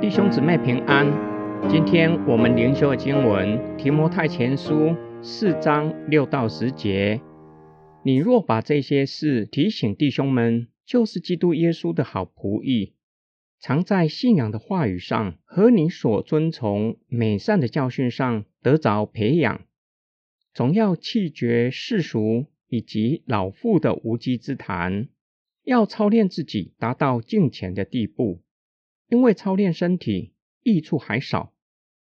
弟兄姊妹平安，今天我们灵修的经文《提摩太前书》四章六到十节。你若把这些事提醒弟兄们，就是基督耶稣的好仆役，常在信仰的话语上和你所遵从美善的教训上得着培养，总要弃绝世俗以及老妇的无稽之谈，要操练自己，达到敬虔的地步。因为操练身体益处还少，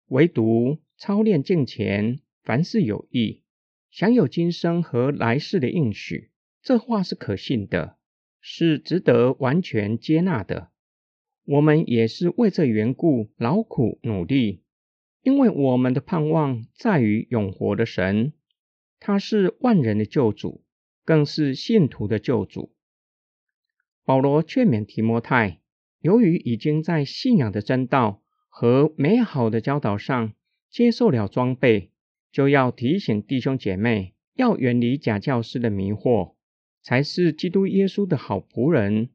唯独操练敬虔，凡事有益，享有今生和来世的应许。这话是可信的，是值得完全接纳的。我们也是为这缘故劳苦努力，因为我们的盼望在于永活的神，他是万人的救主，更是信徒的救主。保罗劝勉提摩太，由于已经在信仰的真道和美好的教导上接受了装备，就要提醒弟兄姐妹，要远离假教师的迷惑，才是基督耶稣的好仆人。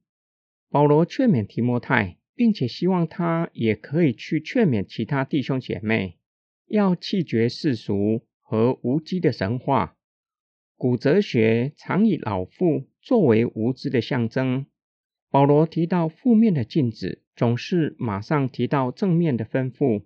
保罗劝勉提摩太。并且希望他也可以去劝勉其他弟兄姐妹，要弃绝世俗和无稽的神话。古哲学常以老妇作为无知的象征。保罗提到负面的禁止，总是马上提到正面的吩咐。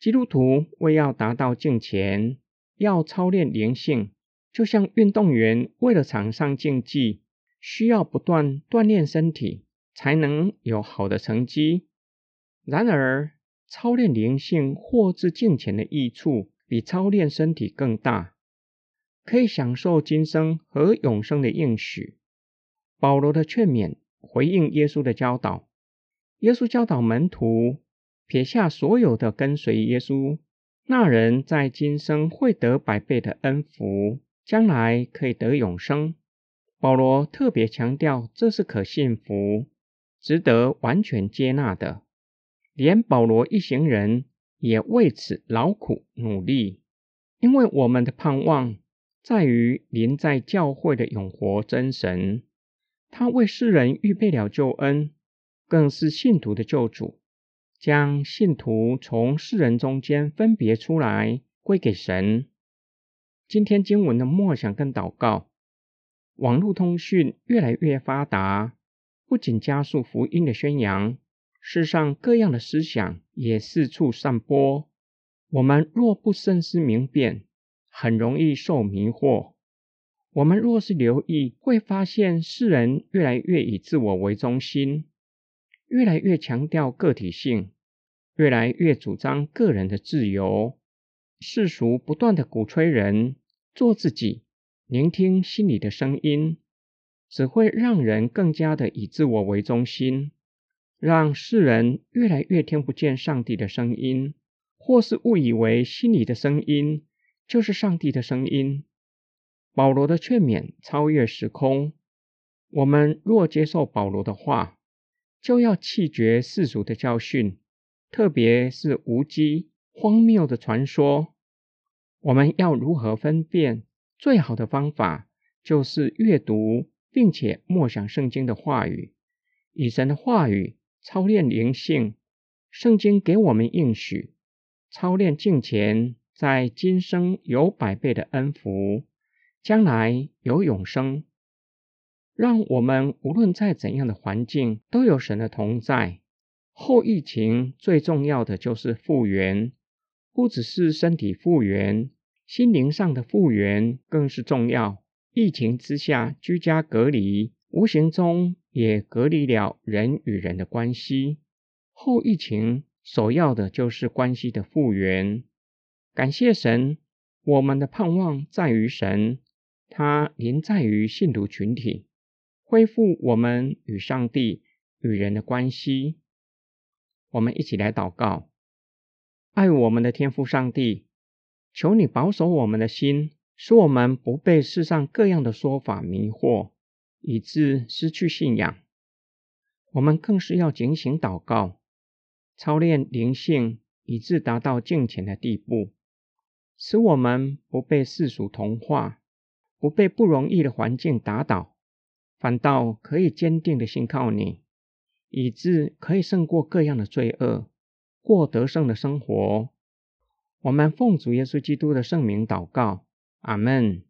基督徒为要达到敬虔，要操练灵性，就像运动员为了场上竞技，需要不断锻炼身体。才能有好的成绩。然而，操练灵性或是敬虔的益处，比操练身体更大，可以享受今生和永生的应许。保罗的劝勉回应耶稣的教导。耶稣教导门徒撇下所有的跟随耶稣，那人在今生会得百倍的恩福，将来可以得永生。保罗特别强调，这是可信服。值得完全接纳的，连保罗一行人也为此劳苦努力，因为我们的盼望在于临在教会的永活真神，他为世人预备了救恩，更是信徒的救主，将信徒从世人中间分别出来归给神。今天经文的默想跟祷告，网络通讯越来越发达。不仅加速福音的宣扬，世上各样的思想也四处散播。我们若不深思明辨，很容易受迷惑。我们若是留意，会发现世人越来越以自我为中心，越来越强调个体性，越来越主张个人的自由。世俗不断地鼓吹人做自己，聆听心里的声音。只会让人更加的以自我为中心，让世人越来越听不见上帝的声音，或是误以为心里的声音就是上帝的声音。保罗的劝勉超越时空，我们若接受保罗的话，就要弃绝世俗的教训，特别是无稽荒谬的传说。我们要如何分辨？最好的方法就是阅读。并且默想圣经的话语，以神的话语操练灵性。圣经给我们应许，操练敬虔，在今生有百倍的恩福，将来有永生。让我们无论在怎样的环境，都有神的同在。后疫情最重要的就是复原，不只是身体复原，心灵上的复原更是重要。疫情之下，居家隔离，无形中也隔离了人与人的关系。后疫情首要的就是关系的复原。感谢神，我们的盼望在于神，他临在于信徒群体，恢复我们与上帝与人的关系。我们一起来祷告：爱我们的天父上帝，求你保守我们的心。使我们不被世上各样的说法迷惑，以致失去信仰。我们更是要警醒祷告，操练灵性，以致达到敬虔的地步，使我们不被世俗同化，不被不容易的环境打倒，反倒可以坚定的信靠你，以致可以胜过各样的罪恶，过得胜的生活。我们奉主耶稣基督的圣名祷告，阿门。